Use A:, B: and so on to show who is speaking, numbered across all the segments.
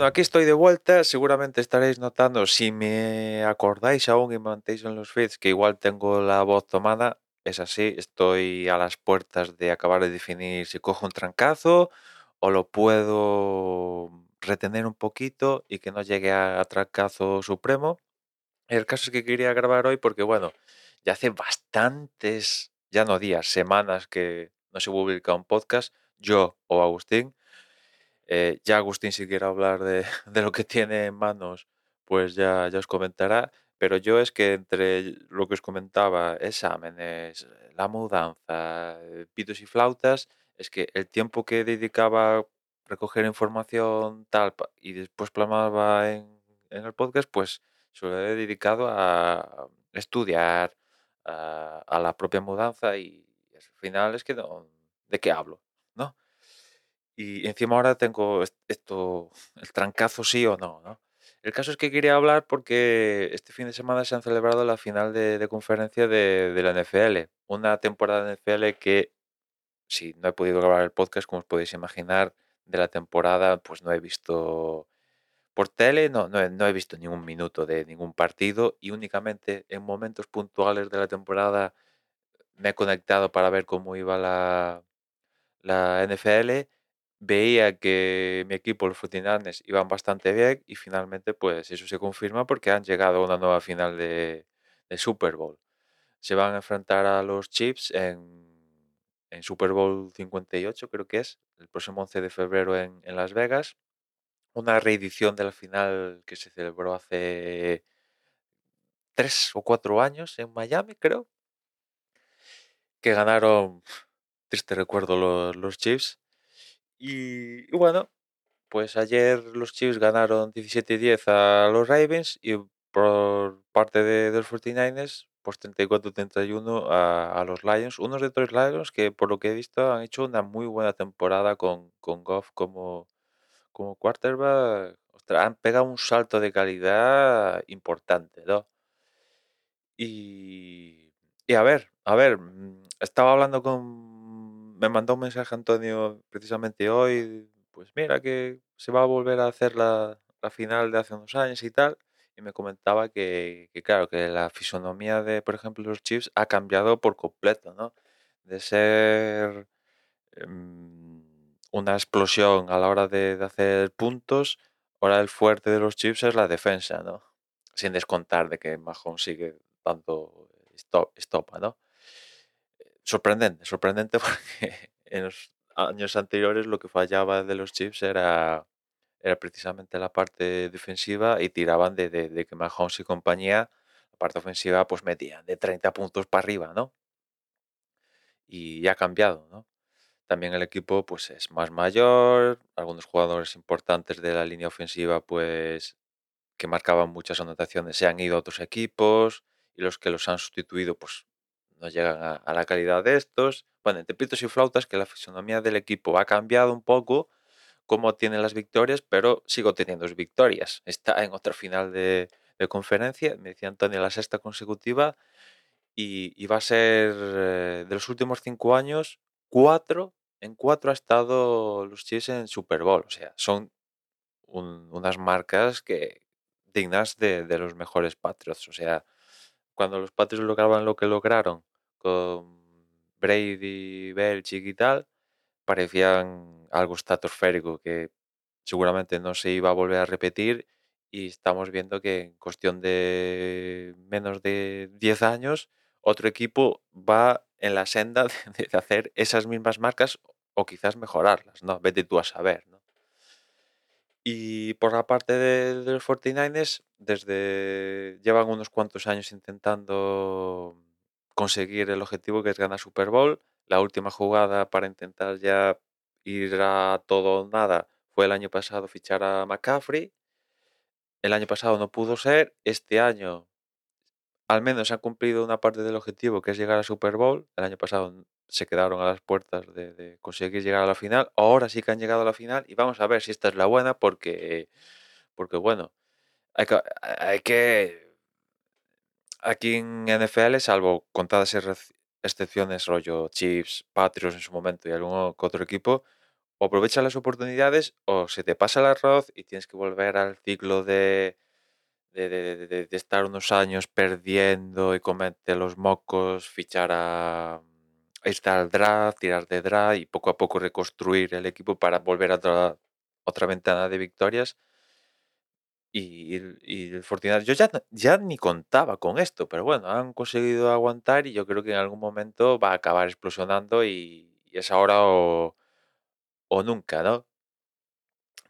A: Bueno, aquí estoy de vuelta. Seguramente estaréis notando, si me acordáis aún y mantéis en los feeds, que igual tengo la voz tomada. Es así, estoy a las puertas de acabar de definir si cojo un trancazo o lo puedo retener un poquito y que no llegue a, trancazo supremo. El caso es que quería grabar hoy porque, bueno, ya hace bastantes, ya no días, semanas que no se publica un podcast, yo o Agustín. Eh, ya Agustín, si quiere hablar de, lo que tiene en manos, pues ya, ya os comentará. Pero yo es que entre lo que os comentaba, exámenes, la mudanza, eh, pitos y flautas, es que el tiempo que dedicaba a recoger información tal y después plasmaba en, el podcast, pues se lo he dedicado a estudiar, a, la propia mudanza y, al final es que ¿de qué hablo? ¿No? Y encima ahora tengo esto, el trancazo sí o no, ¿no? El caso es que quería hablar porque este fin de semana se han celebrado la final de, conferencia de, la NFL. Una temporada de NFL que, si no he podido grabar el podcast, como os podéis imaginar, de la temporada, pues no he visto por tele, no, no, he, no he visto ningún minuto de ningún partido y únicamente en momentos puntuales de la temporada me he conectado para ver cómo iba la, la NFL veía que mi equipo, los 49 iban bastante bien y finalmente pues eso se confirma porque han llegado a una nueva final de, Super Bowl. Se van a enfrentar a los Chiefs en, Super Bowl 58, creo que es, el próximo 11 de febrero en, Las Vegas. Una reedición de la final que se celebró hace tres o cuatro años en Miami, creo. Que ganaron, triste recuerdo, los, los Chiefs. Y, bueno, pues ayer los Chiefs ganaron 17-10 a los Ravens y por parte de, los 49ers, pues 34-31 a, los Lions. Unos de tres Lions que por lo que he visto han hecho una muy buena temporada con, con Goff como, como quarterback. han pegado un salto de calidad importante, ¿no? Y, y a ver, a ver, mm, estaba hablando con me mandó un mensaje Antonio precisamente hoy, pues mira que se va a volver a hacer la, final de hace unos años y tal, y me comentaba que, claro, que la fisonomía de, por ejemplo, los Chiefs ha cambiado por completo, ¿no? De ser em, una explosión a la hora de, hacer puntos, ahora el fuerte de los Chiefs es la defensa, ¿no? Sin descontar de que Mahomes sigue dando estopa, ¿no? Sorprendente, sorprendente porque en los años anteriores lo que fallaba de los Chiefs era, era precisamente la parte defensiva y tiraban de, de, que Mahomes y compañía, la parte ofensiva, pues metían de 30 puntos para arriba, ¿no? Y ha cambiado, ¿no? También el equipo pues es más mayor, algunos jugadores importantes de la línea ofensiva pues que marcaban muchas anotaciones se han ido a otros equipos y los que los han sustituido pues no llegan a, la calidad de estos. Bueno, entre pitos y flautas que la fisonomía del equipo ha cambiado un poco, cómo tiene las victorias, pero sigo teniendo victorias. Está en otra final de, conferencia, me decía Antonio, la sexta consecutiva, y, va a ser eh, de los últimos cinco años, cuatro, en cuatro ha estado los Chiefs en Super Bowl. O sea, son unas marcas que dignas de, de, los mejores Patriots. O sea, cuando los Patriots lograban lo que lograron con Brady, Belichick y tal, parecían algo estratosférico que seguramente no se iba a volver a repetir y estamos viendo que en cuestión de menos de 10 años otro equipo va en la senda de, hacer esas mismas marcas o quizás mejorarlas, ¿no? Vete tú a saber, ¿no? Y por la parte de, de los 49ers, desde llevan unos cuantos años intentando conseguir el objetivo que es ganar Super Bowl. La última jugada para intentar ya ir a todo o nada fue el año pasado fichar a McCaffrey. El año pasado no pudo ser. Este año al menos han cumplido una parte del objetivo que es llegar a Super Bowl. El año pasado se quedaron a las puertas de, conseguir llegar a la final. Ahora sí que han llegado a la final y vamos a ver si esta es la buena porque, porque bueno, hay hay que aquí en NFL, salvo contadas excepciones, rollo Chiefs, Patriots en su momento y algún otro equipo, o aprovechas las oportunidades o se te pasa el arroz y tienes que volver al ciclo de, de, de- de- de estar unos años perdiendo y comerte los mocos, fichar a, a irte al draft, tirar de draft y poco a poco reconstruir el equipo para volver a otra, otra ventana de victorias. Y, y el 49 yo ya, ya ni contaba con esto, pero bueno, han conseguido aguantar y yo creo que en algún momento va a acabar explosionando y, es ahora o, o nunca, ¿no?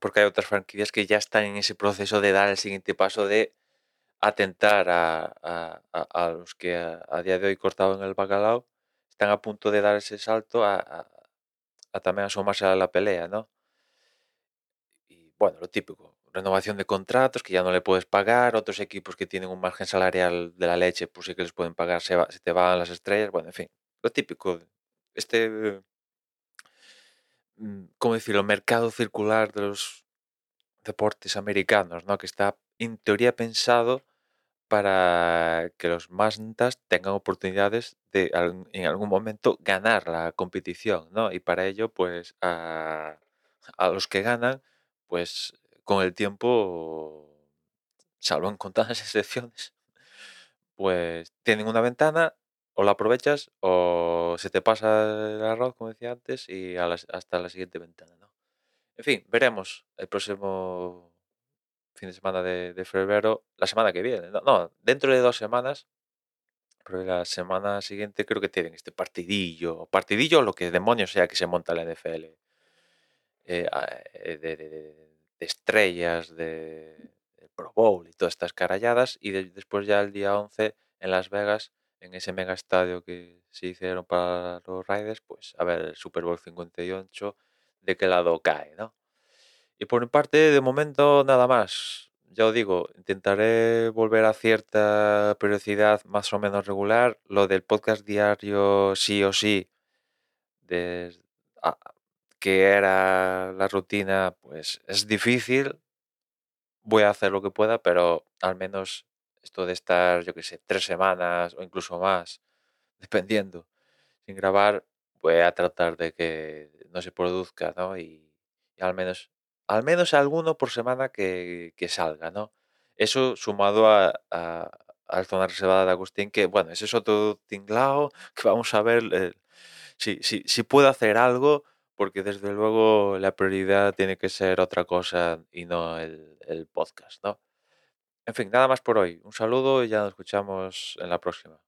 A: Porque hay otras franquicias que ya están en ese proceso de dar el siguiente paso de atentar a, a- a- los que a, día de hoy cortaban el bacalao, están a punto de dar ese salto a también asomarse a la pelea, ¿no? Bueno, lo típico, renovación de contratos que ya no le puedes pagar, otros equipos que tienen un margen salarial de la leche, pues sí que les pueden pagar, se, te van las estrellas, bueno, en fin, lo típico. Este, mm, ¿cómo decirlo? Mercado circular de los deportes americanos, ¿no? Que está en teoría pensado para que los mantas tengan oportunidades de en algún momento ganar la competición, ¿no? Y para ello, pues a, a los que ganan, pues con el tiempo, salvo en contadas excepciones, pues tienen una ventana, o la aprovechas o se te pasa el arroz, como decía antes, y a las- hasta la siguiente ventana, ¿no? En fin, veremos el próximo fin de semana de, de febrero, la semana que viene, no, no, dentro de dos semanas, pero la semana siguiente creo que tienen este partidillo, partidillo o lo que demonios sea que se monta la NFL, eh, eh, de, de- de- de estrellas, de, de Pro Bowl y todas estas caralladas, y de- después ya el día 11 en Las Vegas, en ese mega estadio que se hicieron para los Raiders, pues a ver el Super Bowl 58, de qué lado cae, ¿no? Y por mi parte, de momento, nada más. Ya os digo, intentaré volver a cierta periodicidad más o menos regular. Lo del podcast diario, sí o sí, a- que era la rutina, pues es difícil. Voy a hacer lo que pueda, pero al menos esto de estar, yo qué sé, tres semanas o incluso más, dependiendo, sin grabar, voy a tratar de que no se produzca, ¿no? Y, y al menos, al menos alguno por semana que, que salga, ¿no? Eso sumado a, a, a zona reservada de Agustín, que bueno, ese es otro tinglao que vamos a ver eh, si, si, si puedo hacer algo, porque desde luego la prioridad tiene que ser otra cosa y no el, podcast, ¿no? En fin, nada más por hoy. Un saludo y ya nos escuchamos en la próxima.